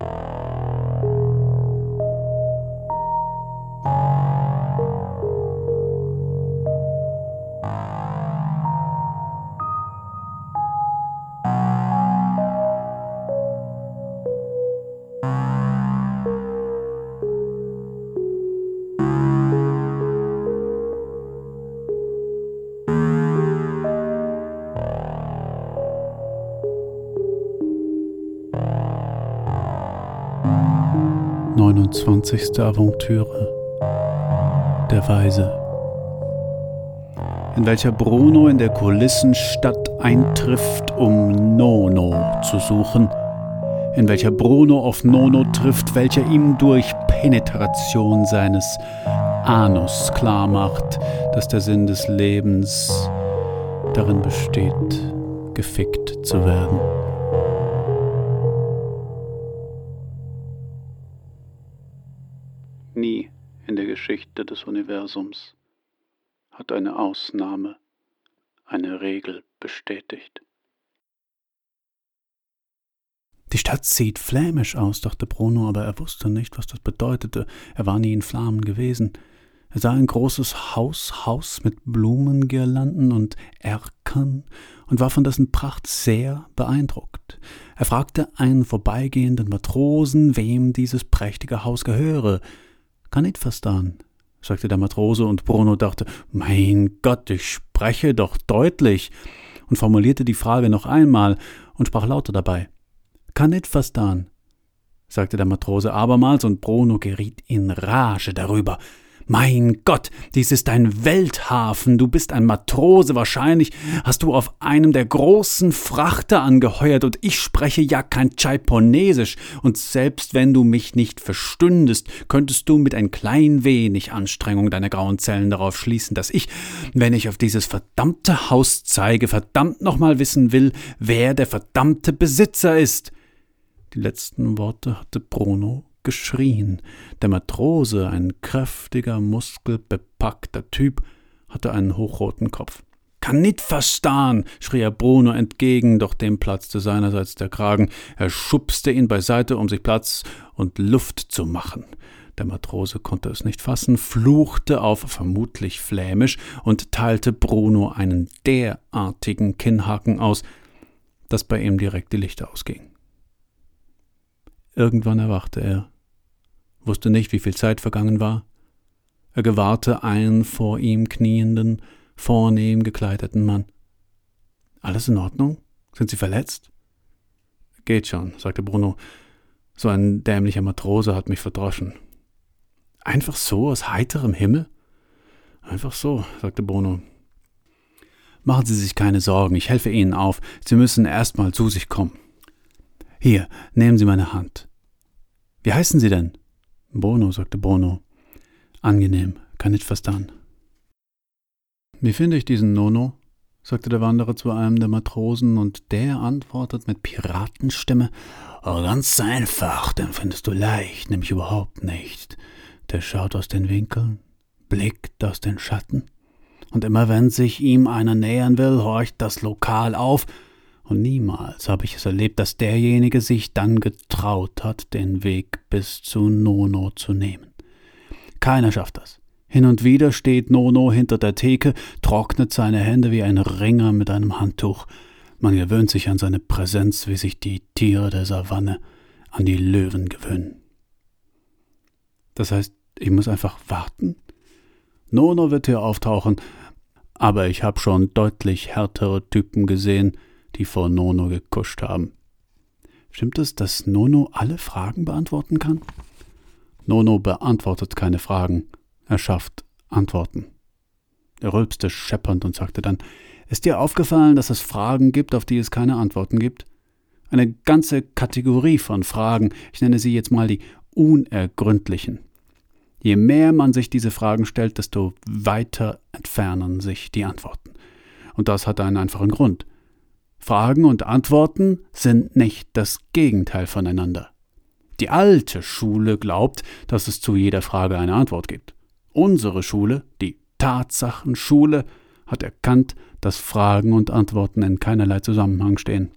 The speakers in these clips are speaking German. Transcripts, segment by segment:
you 29. Aventüre Der Weise in welcher Bruno in der Kulissenstadt eintrifft, um Nono zu suchen, in welcher Bruno auf Nono trifft, welcher ihm durch Penetration seines Anus klarmacht, dass der Sinn des Lebens darin besteht, gefickt zu werden. Geschichte des Universums hat eine Ausnahme eine Regel bestätigt. Die Stadt sieht flämisch aus, dachte Bruno, aber er wusste nicht, was das bedeutete. Er war nie in Flammen gewesen. Er sah ein großes Haus, Haus mit Blumengirlanden und Erkern und war von dessen Pracht sehr beeindruckt. Er fragte einen vorbeigehenden Matrosen, wem dieses prächtige Haus gehöre. Verstehen, sagte der Matrose, und Bruno dachte, mein Gott, ich spreche doch deutlich, und formulierte die Frage noch einmal und sprach lauter dabei. Kann nicht verstehen, sagte der Matrose abermals, und Bruno geriet in Rage darüber. Mein Gott, dies ist ein Welthafen, du bist ein Matrose, wahrscheinlich hast du auf einem der großen Frachter angeheuert und ich spreche ja kein Chaiponesisch und selbst wenn du mich nicht verstündest, könntest du mit ein klein wenig Anstrengung deiner grauen Zellen darauf schließen, dass ich, wenn ich auf dieses verdammte Haus zeige, verdammt nochmal wissen will, wer der verdammte Besitzer ist. Die letzten Worte hatte Bruno geschrien. Der Matrose, ein kräftiger, muskelbepackter Typ, hatte einen hochroten Kopf. Kann nit verstahn, schrie er Bruno entgegen, doch dem platzte seinerseits der Kragen. Er schubste ihn beiseite, um sich Platz und Luft zu machen. Der Matrose konnte es nicht fassen, fluchte auf vermutlich flämisch und teilte Bruno einen derartigen Kinnhaken aus, dass bei ihm direkt die Lichter ausgingen. Irgendwann erwachte er, wusste nicht, wie viel Zeit vergangen war. Er gewahrte einen vor ihm knienden, vornehm gekleideten Mann. Alles in Ordnung? Sind Sie verletzt? Geht schon, sagte Bruno. So ein dämlicher Matrose hat mich verdroschen. Einfach so aus heiterem Himmel? Einfach so, sagte Bruno. Machen Sie sich keine Sorgen, ich helfe Ihnen auf. Sie müssen erst mal zu sich kommen. Hier, nehmen Sie meine Hand. Wie heißen Sie denn? Bono, sagte Bono. Angenehm, kann nicht verstehen. Wie finde ich diesen Nono? sagte der Wanderer zu einem der Matrosen, und der antwortet mit Piratenstimme oh, Ganz einfach, den findest du leicht, nämlich überhaupt nicht. Der schaut aus den Winkeln, blickt aus den Schatten, und immer wenn sich ihm einer nähern will, horcht das Lokal auf, und niemals habe ich es erlebt, dass derjenige sich dann getraut hat, den Weg bis zu Nono zu nehmen. Keiner schafft das. Hin und wieder steht Nono hinter der Theke, trocknet seine Hände wie ein Ringer mit einem Handtuch. Man gewöhnt sich an seine Präsenz, wie sich die Tiere der Savanne an die Löwen gewöhnen. Das heißt, ich muss einfach warten? Nono wird hier auftauchen, aber ich habe schon deutlich härtere Typen gesehen, die vor Nono gekuscht haben. Stimmt es, dass Nono alle Fragen beantworten kann? Nono beantwortet keine Fragen, er schafft Antworten. Er rülpste scheppernd und sagte dann, ist dir aufgefallen, dass es Fragen gibt, auf die es keine Antworten gibt? Eine ganze Kategorie von Fragen, ich nenne sie jetzt mal die unergründlichen. Je mehr man sich diese Fragen stellt, desto weiter entfernen sich die Antworten. Und das hat einen einfachen Grund. Fragen und Antworten sind nicht das Gegenteil voneinander. Die alte Schule glaubt, dass es zu jeder Frage eine Antwort gibt. Unsere Schule, die Tatsachenschule, hat erkannt, dass Fragen und Antworten in keinerlei Zusammenhang stehen.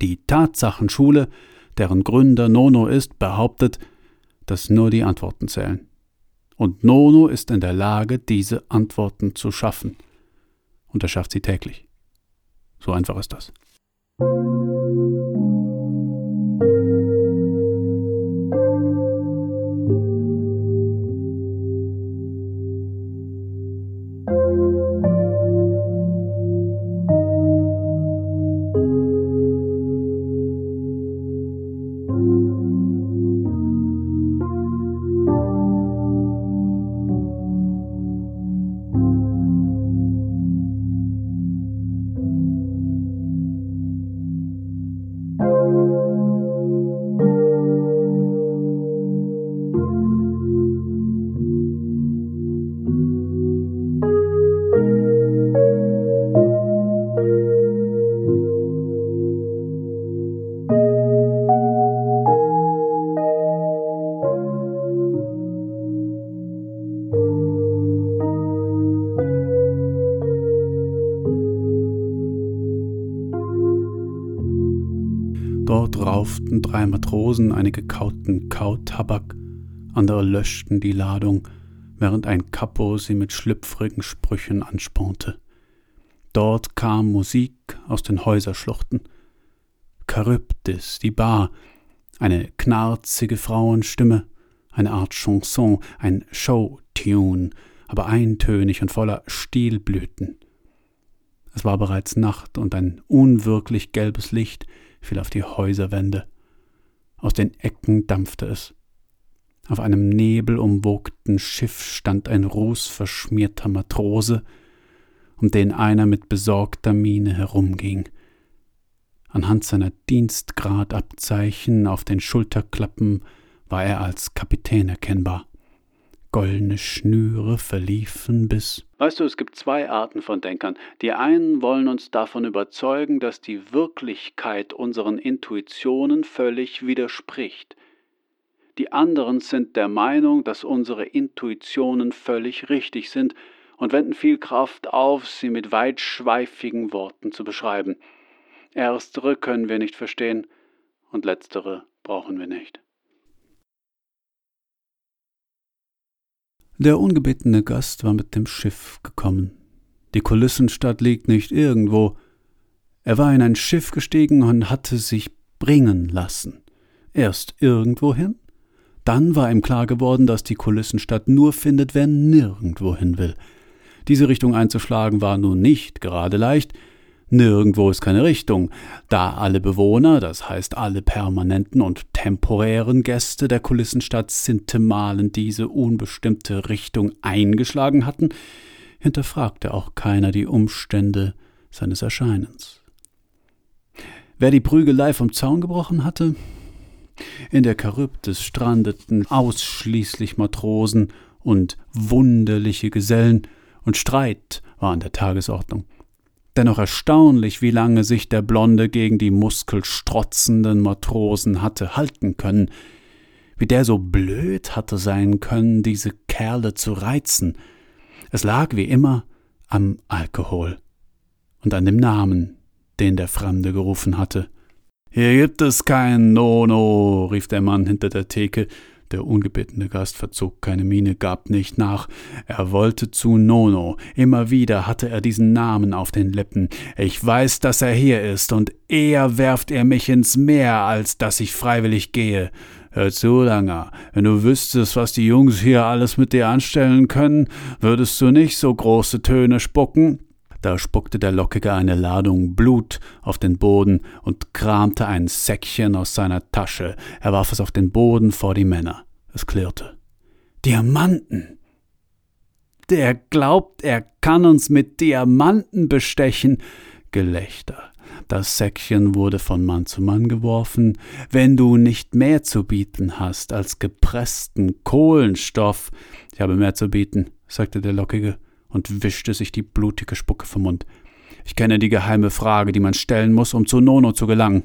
Die Tatsachenschule deren Gründer Nono ist, behauptet, dass nur die Antworten zählen. Und Nono ist in der Lage, diese Antworten zu schaffen. Und er schafft sie täglich. So einfach ist das. Drei Matrosen einige kauten Kautabak, andere löschten die Ladung, während ein Kapo sie mit schlüpfrigen Sprüchen anspornte. Dort kam Musik aus den Häuserschluchten. Charybdis, die Bar, eine knarzige Frauenstimme, eine Art Chanson, ein Showtune, aber eintönig und voller Stilblüten. Es war bereits Nacht und ein unwirklich gelbes Licht fiel auf die Häuserwände. Aus den Ecken dampfte es. Auf einem nebelumwogten Schiff stand ein rußverschmierter Matrose, um den einer mit besorgter Miene herumging. Anhand seiner Dienstgradabzeichen auf den Schulterklappen war er als Kapitän erkennbar goldene Schnüre verliefen bis. Weißt du, es gibt zwei Arten von Denkern. Die einen wollen uns davon überzeugen, dass die Wirklichkeit unseren Intuitionen völlig widerspricht. Die anderen sind der Meinung, dass unsere Intuitionen völlig richtig sind und wenden viel Kraft auf, sie mit weitschweifigen Worten zu beschreiben. Erstere können wir nicht verstehen und letztere brauchen wir nicht. Der ungebetene Gast war mit dem Schiff gekommen. Die Kulissenstadt liegt nicht irgendwo. Er war in ein Schiff gestiegen und hatte sich bringen lassen. Erst irgendwohin, dann war ihm klar geworden, dass die Kulissenstadt nur findet, wer nirgendwohin will. Diese Richtung einzuschlagen war nun nicht gerade leicht, Nirgendwo ist keine Richtung, da alle Bewohner, das heißt alle permanenten und temporären Gäste der Kulissenstadt sintemalen diese unbestimmte Richtung eingeschlagen hatten, hinterfragte auch keiner die Umstände seines Erscheinens. Wer die Prügelei vom Zaun gebrochen hatte? In der Charybdis strandeten ausschließlich Matrosen und wunderliche Gesellen, und Streit war an der Tagesordnung. Dennoch erstaunlich, wie lange sich der Blonde gegen die muskelstrotzenden Matrosen hatte halten können, wie der so blöd hatte sein können, diese Kerle zu reizen. Es lag wie immer am Alkohol und an dem Namen, den der Fremde gerufen hatte. Hier gibt es kein Nono, rief der Mann hinter der Theke, der ungebetene Gast verzog keine Miene, gab nicht nach. Er wollte zu Nono. Immer wieder hatte er diesen Namen auf den Lippen. Ich weiß, dass er hier ist, und eher werft er mich ins Meer, als dass ich freiwillig gehe. Hör zu, Langer, wenn du wüsstest, was die Jungs hier alles mit dir anstellen können, würdest du nicht so große Töne spucken? Da spuckte der Lockige eine Ladung Blut auf den Boden und kramte ein Säckchen aus seiner Tasche. Er warf es auf den Boden vor die Männer. Es klirrte. Diamanten! Der glaubt, er kann uns mit Diamanten bestechen. Gelächter. Das Säckchen wurde von Mann zu Mann geworfen. Wenn du nicht mehr zu bieten hast als gepressten Kohlenstoff. Ich habe mehr zu bieten, sagte der Lockige und wischte sich die blutige Spucke vom Mund. Ich kenne die geheime Frage, die man stellen muss, um zu Nono zu gelangen.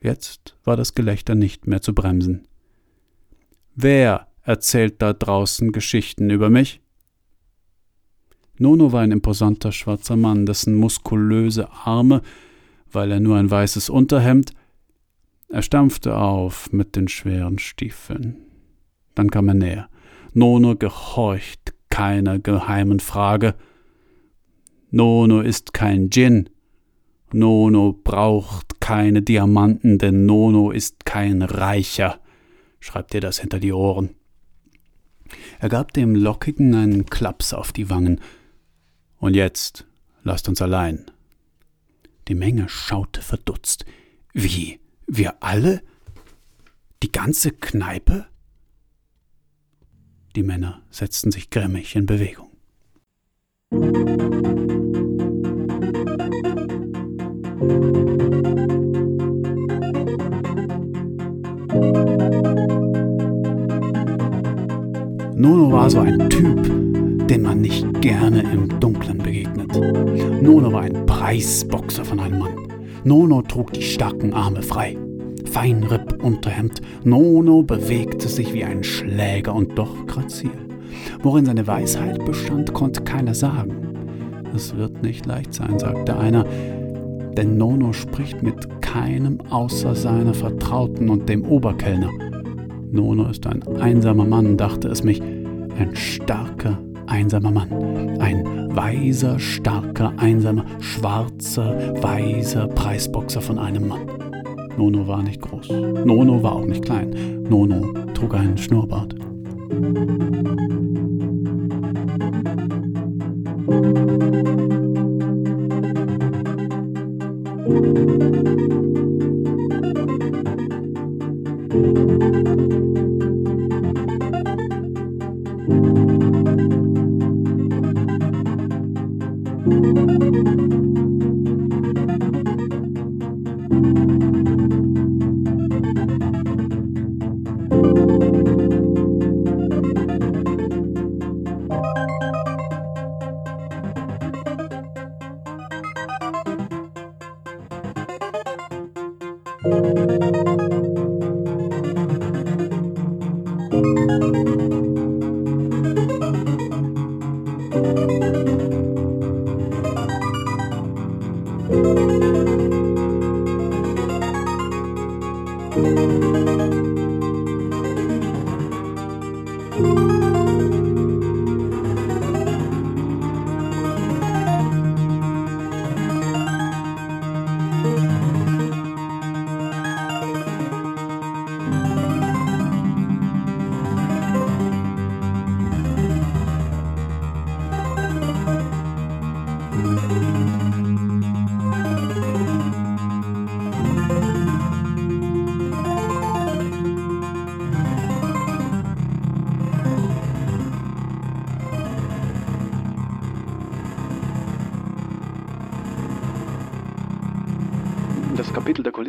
Jetzt war das Gelächter nicht mehr zu bremsen. Wer erzählt da draußen Geschichten über mich? Nono war ein imposanter schwarzer Mann, dessen muskulöse Arme, weil er nur ein weißes Unterhemd, Er stampfte auf mit den schweren Stiefeln. Dann kam er näher. Nono gehorcht keiner geheimen Frage. Nono ist kein Djinn. Nono braucht keine Diamanten, denn Nono ist kein Reicher. Schreibt dir das hinter die Ohren. Er gab dem Lockigen einen Klaps auf die Wangen. Und jetzt lasst uns allein. Die Menge schaute verdutzt. Wie? Wir alle? Die ganze Kneipe? Die Männer setzten sich grimmig in Bewegung. Nono war so ein Typ, dem man nicht gerne im Dunklen begegnet. Nono war ein Preisboxer von einem Mann. Nono trug die starken Arme frei. Feinripp-Unterhemd. Nono bewegte sich wie ein Schläger und doch grazil. Worin seine Weisheit bestand, konnte keiner sagen. Es wird nicht leicht sein, sagte einer, denn Nono spricht mit keinem außer seiner Vertrauten und dem Oberkellner. Nono ist ein einsamer Mann, dachte es mich, ein starker, einsamer Mann, ein weiser, starker, einsamer, schwarzer, weiser Preisboxer von einem Mann. Nono war nicht groß. Nono war auch nicht klein. Nono trug einen Schnurrbart. Kapitel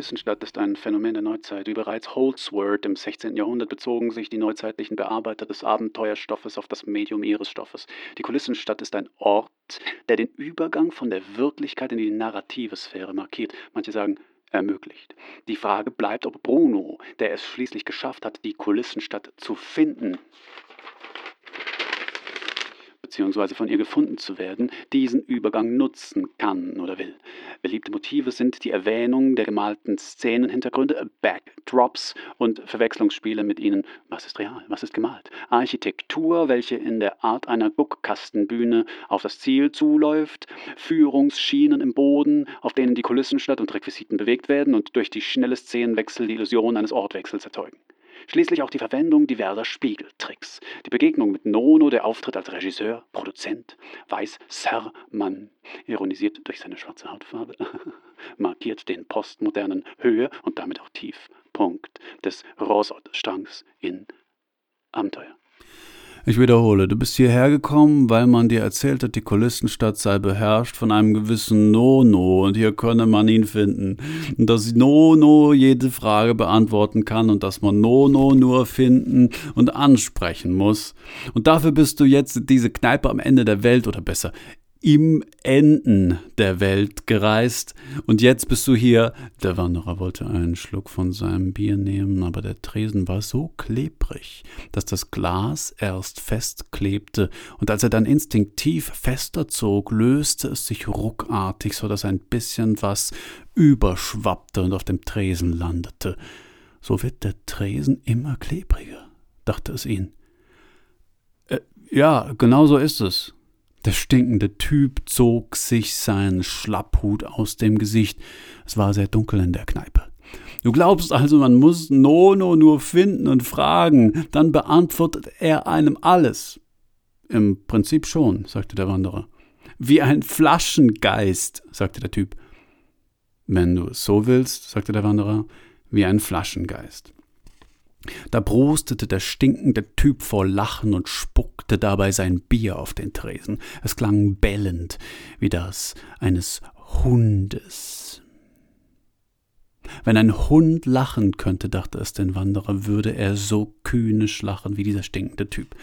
der Kulissenstadt ist ein Phänomen der Neuzeit. Wie bereits Holdsworth im 16. Jahrhundert bezogen sich die neuzeitlichen Bearbeiter des Abenteuerstoffes auf das Medium ihres Stoffes. Die Kulissenstadt ist ein Ort, der den Übergang von der Wirklichkeit in die narrative Sphäre markiert. Manche sagen, ermöglicht. Die Frage bleibt, ob Bruno, der es schließlich geschafft hat, die Kulissenstadt zu finden, beziehungsweise von ihr gefunden zu werden, diesen Übergang nutzen kann oder will. Beliebte Motive sind die Erwähnung der gemalten Szenenhintergründe, Backdrops und Verwechslungsspiele mit ihnen. Was ist real? Was ist gemalt? Architektur, welche in der Art einer Guckkastenbühne auf das Ziel zuläuft, Führungsschienen im Boden, auf denen die Kulissenstadt und Requisiten bewegt werden und durch die schnelle Szenenwechsel die Illusion eines Ortwechsels erzeugen. Schließlich auch die Verwendung diverser Spiegeltricks. Die Begegnung mit Nono, der Auftritt als Regisseur, Produzent, weiß Sir Mann, ironisiert durch seine schwarze Hautfarbe, markiert den postmodernen Höhe und damit auch Tiefpunkt des Rosot-Strangs in Abenteuer. Ich wiederhole, du bist hierher gekommen, weil man dir erzählt hat, die Kulissenstadt sei beherrscht von einem gewissen Nono und hier könne man ihn finden. Und dass Nono jede Frage beantworten kann und dass man Nono nur finden und ansprechen muss. Und dafür bist du jetzt diese Kneipe am Ende der Welt oder besser im Enden der Welt gereist und jetzt bist du hier. Der Wanderer wollte einen Schluck von seinem Bier nehmen, aber der Tresen war so klebrig, dass das Glas erst festklebte und als er dann instinktiv fester zog, löste es sich ruckartig, so dass ein bisschen was überschwappte und auf dem Tresen landete. So wird der Tresen immer klebriger, dachte es ihn. Äh, ja, genau so ist es, der stinkende Typ zog sich seinen Schlapphut aus dem Gesicht. Es war sehr dunkel in der Kneipe. Du glaubst also, man muss Nono nur finden und fragen, dann beantwortet er einem alles. Im Prinzip schon, sagte der Wanderer. Wie ein Flaschengeist, sagte der Typ. Wenn du es so willst, sagte der Wanderer, wie ein Flaschengeist. Da brustete der stinkende Typ vor Lachen und spuckte dabei sein Bier auf den Tresen. Es klang bellend wie das eines Hundes. Wenn ein Hund lachen könnte, dachte es den Wanderer, würde er so kühnisch lachen wie dieser stinkende Typ.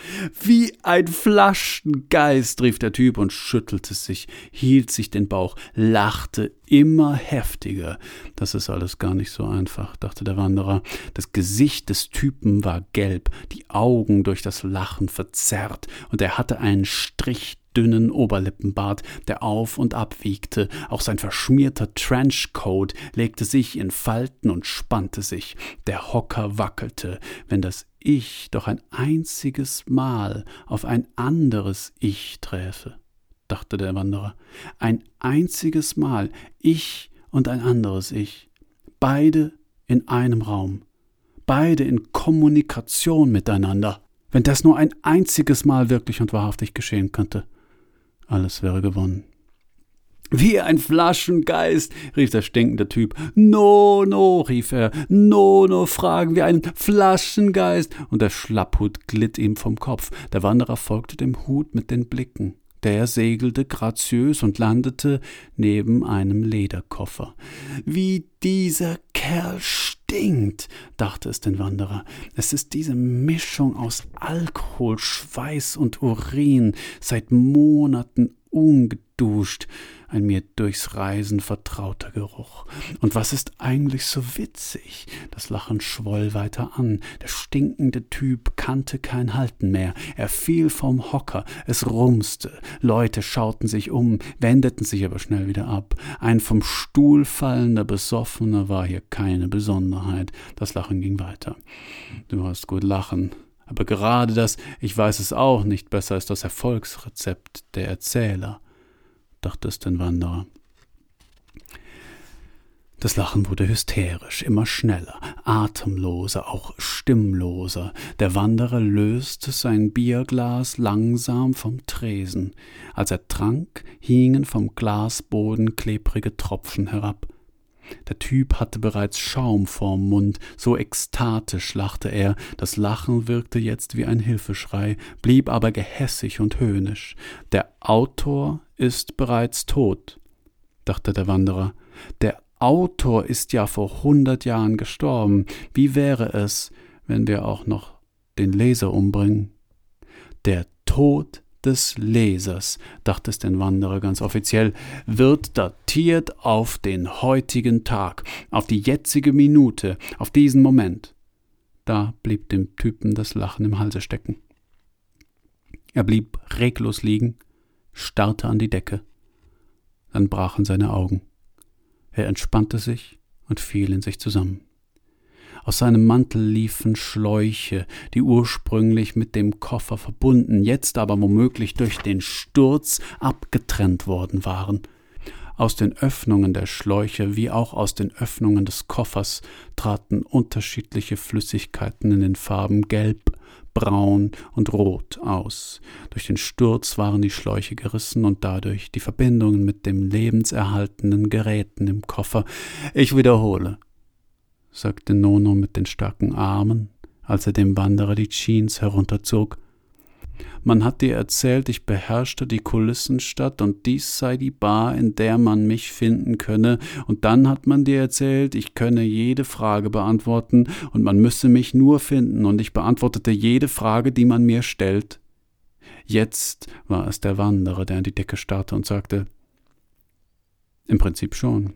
Wie ein Flaschengeist, rief der Typ und schüttelte sich, hielt sich den Bauch, lachte immer heftiger. Das ist alles gar nicht so einfach, dachte der Wanderer. Das Gesicht des Typen war gelb, die Augen durch das Lachen verzerrt, und er hatte einen Strich dünnen Oberlippenbart, der auf und ab wiegte, auch sein verschmierter Trenchcoat legte sich in Falten und spannte sich, der Hocker wackelte, wenn das Ich doch ein einziges Mal auf ein anderes Ich träfe, dachte der Wanderer, ein einziges Mal ich und ein anderes Ich, beide in einem Raum, beide in Kommunikation miteinander. Wenn das nur ein einziges Mal wirklich und wahrhaftig geschehen könnte alles wäre gewonnen. Wie ein Flaschengeist, rief der stinkende Typ. No, no, rief er. No, no, fragen wir einen Flaschengeist. Und der Schlapphut glitt ihm vom Kopf. Der Wanderer folgte dem Hut mit den Blicken. Der segelte graziös und landete neben einem Lederkoffer. Wie dieser Kerl stinkt, dachte es den Wanderer. Es ist diese Mischung aus Alkohol, Schweiß und Urin, seit Monaten ungeduscht, ein mir durchs Reisen vertrauter Geruch. Und was ist eigentlich so witzig? Das Lachen schwoll weiter an. Der stinkende Typ kannte kein Halten mehr. Er fiel vom Hocker, es rumste. Leute schauten sich um, wendeten sich aber schnell wieder ab. Ein vom Stuhl fallender Besoffener war hier keine Besonderheit. Das Lachen ging weiter. Du hast gut lachen, aber gerade das Ich weiß es auch nicht besser ist das Erfolgsrezept der Erzähler, dachte es den Wanderer. Das Lachen wurde hysterisch, immer schneller, atemloser, auch stimmloser. Der Wanderer löste sein Bierglas langsam vom Tresen. Als er trank, hingen vom Glasboden klebrige Tropfen herab. Der Typ hatte bereits Schaum vorm Mund, so ekstatisch lachte er, das Lachen wirkte jetzt wie ein Hilfeschrei, blieb aber gehässig und höhnisch. Der Autor ist bereits tot, dachte der Wanderer. Der Autor ist ja vor hundert Jahren gestorben. Wie wäre es, wenn wir auch noch den Leser umbringen? Der Tod des Lesers, dachte es den Wanderer ganz offiziell, wird datiert auf den heutigen Tag, auf die jetzige Minute, auf diesen Moment. Da blieb dem Typen das Lachen im Halse stecken. Er blieb reglos liegen, starrte an die Decke. Dann brachen seine Augen. Er entspannte sich und fiel in sich zusammen. Aus seinem Mantel liefen Schläuche, die ursprünglich mit dem Koffer verbunden, jetzt aber womöglich durch den Sturz abgetrennt worden waren. Aus den Öffnungen der Schläuche wie auch aus den Öffnungen des Koffers traten unterschiedliche Flüssigkeiten in den Farben Gelb, Braun und Rot aus. Durch den Sturz waren die Schläuche gerissen und dadurch die Verbindungen mit dem lebenserhaltenden Geräten im Koffer. Ich wiederhole, sagte Nono mit den starken Armen, als er dem Wanderer die Jeans herunterzog. Man hat dir erzählt, ich beherrschte die Kulissenstadt und dies sei die Bar, in der man mich finden könne, und dann hat man dir erzählt, ich könne jede Frage beantworten und man müsse mich nur finden, und ich beantwortete jede Frage, die man mir stellt. Jetzt war es der Wanderer, der an die Decke starrte und sagte, im Prinzip schon.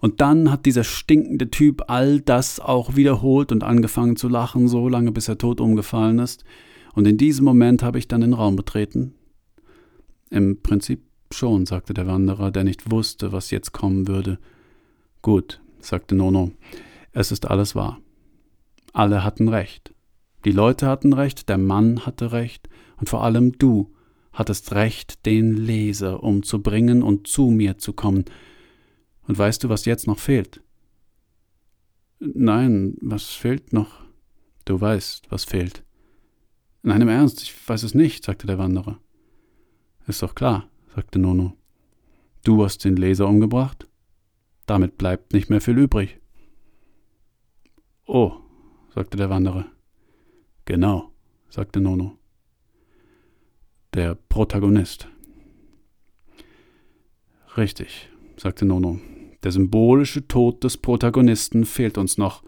Und dann hat dieser stinkende Typ all das auch wiederholt und angefangen zu lachen, so lange bis er tot umgefallen ist. Und in diesem Moment habe ich dann den Raum betreten. Im Prinzip schon, sagte der Wanderer, der nicht wusste, was jetzt kommen würde. Gut, sagte Nono, es ist alles wahr. Alle hatten recht. Die Leute hatten recht, der Mann hatte recht, und vor allem du hattest recht, den Leser umzubringen und zu mir zu kommen. Und weißt du, was jetzt noch fehlt? Nein, was fehlt noch? Du weißt, was fehlt. Nein, im Ernst, ich weiß es nicht, sagte der Wanderer. Ist doch klar, sagte Nono. Du hast den Leser umgebracht? Damit bleibt nicht mehr viel übrig. Oh, sagte der Wanderer. Genau, sagte Nono. Der Protagonist. Richtig, sagte Nono. Der symbolische Tod des Protagonisten fehlt uns noch.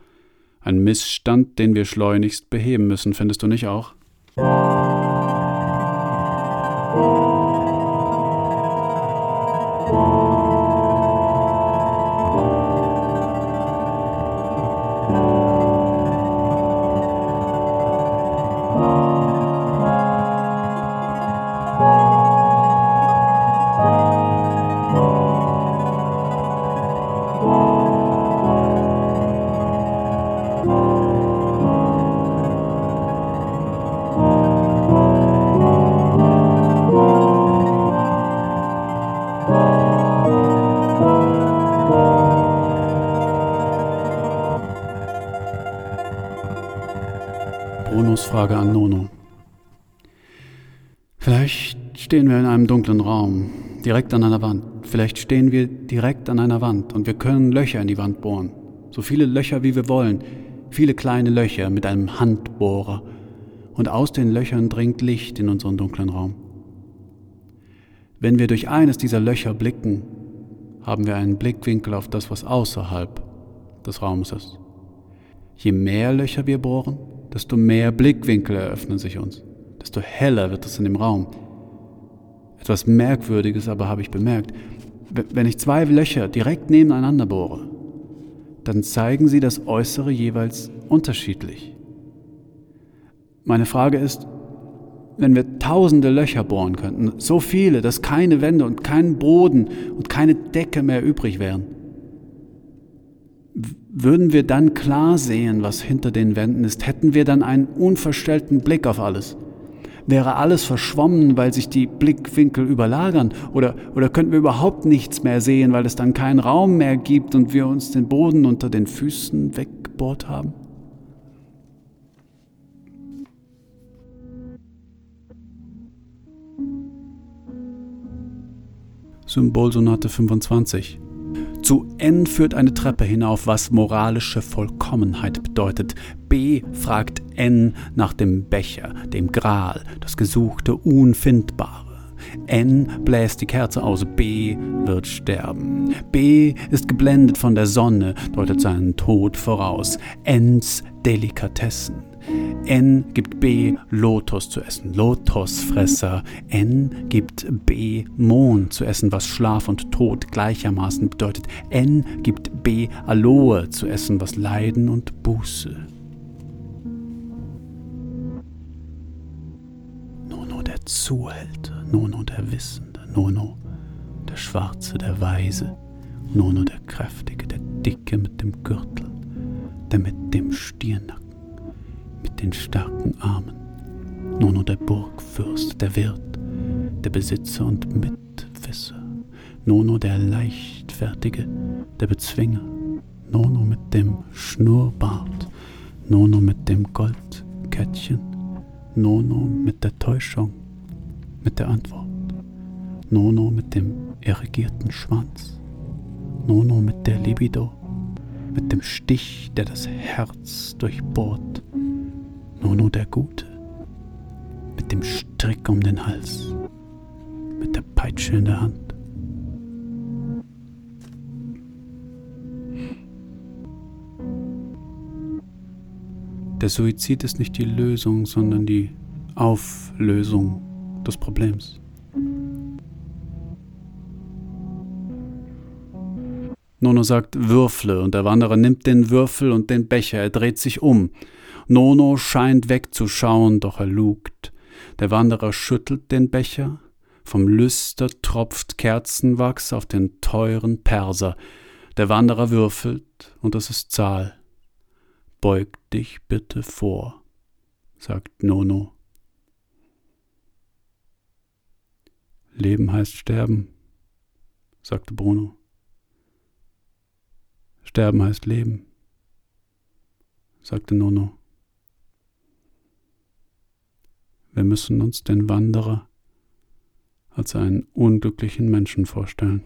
Ein Missstand, den wir schleunigst beheben müssen, findest du nicht auch? Frage einem dunklen Raum, direkt an einer Wand. Vielleicht stehen wir direkt an einer Wand und wir können Löcher in die Wand bohren. So viele Löcher, wie wir wollen. Viele kleine Löcher mit einem Handbohrer. Und aus den Löchern dringt Licht in unseren dunklen Raum. Wenn wir durch eines dieser Löcher blicken, haben wir einen Blickwinkel auf das, was außerhalb des Raumes ist. Je mehr Löcher wir bohren, desto mehr Blickwinkel eröffnen sich uns, desto heller wird es in dem Raum. Etwas Merkwürdiges aber habe ich bemerkt. Wenn ich zwei Löcher direkt nebeneinander bohre, dann zeigen sie das Äußere jeweils unterschiedlich. Meine Frage ist, wenn wir tausende Löcher bohren könnten, so viele, dass keine Wände und kein Boden und keine Decke mehr übrig wären, würden wir dann klar sehen, was hinter den Wänden ist? Hätten wir dann einen unverstellten Blick auf alles? Wäre alles verschwommen, weil sich die Blickwinkel überlagern? Oder, oder könnten wir überhaupt nichts mehr sehen, weil es dann keinen Raum mehr gibt und wir uns den Boden unter den Füßen weggebohrt haben? Symbolsonate 25 zu N führt eine Treppe hinauf, was moralische Vollkommenheit bedeutet. B fragt N nach dem Becher, dem Gral, das Gesuchte, Unfindbare. N bläst die Kerze aus, B wird sterben. B ist geblendet von der Sonne, deutet seinen Tod voraus. Ns Delikatessen. N gibt B Lotus zu essen, Lotusfresser. N gibt B Mond zu essen, was Schlaf und Tod gleichermaßen bedeutet. N gibt B Aloe zu essen, was Leiden und Buße. Nono der Zuhälter, Nono der Wissende, Nono der Schwarze, der Weise, Nono der Kräftige, der Dicke mit dem Gürtel, der mit dem Stirnacken mit den starken Armen. Nono der Burgfürst, der Wirt, der Besitzer und Mitwisser. Nono der Leichtfertige, der Bezwinger. Nono mit dem Schnurrbart. Nono mit dem Goldkettchen. Nono mit der Täuschung, mit der Antwort. Nono mit dem irrigierten Schwanz. Nono mit der Libido, mit dem Stich, der das Herz durchbohrt. Nono der Gute, mit dem Strick um den Hals, mit der Peitsche in der Hand. Der Suizid ist nicht die Lösung, sondern die Auflösung des Problems. Nono sagt Würfle und der Wanderer nimmt den Würfel und den Becher, er dreht sich um. Nono scheint wegzuschauen, doch er lugt. Der Wanderer schüttelt den Becher, vom Lüster tropft Kerzenwachs auf den teuren Perser. Der Wanderer würfelt, und es ist Zahl. Beug dich bitte vor, sagt Nono. Leben heißt sterben, sagte Bruno. Sterben heißt Leben, sagte Nono. Wir müssen uns den Wanderer als einen unglücklichen Menschen vorstellen.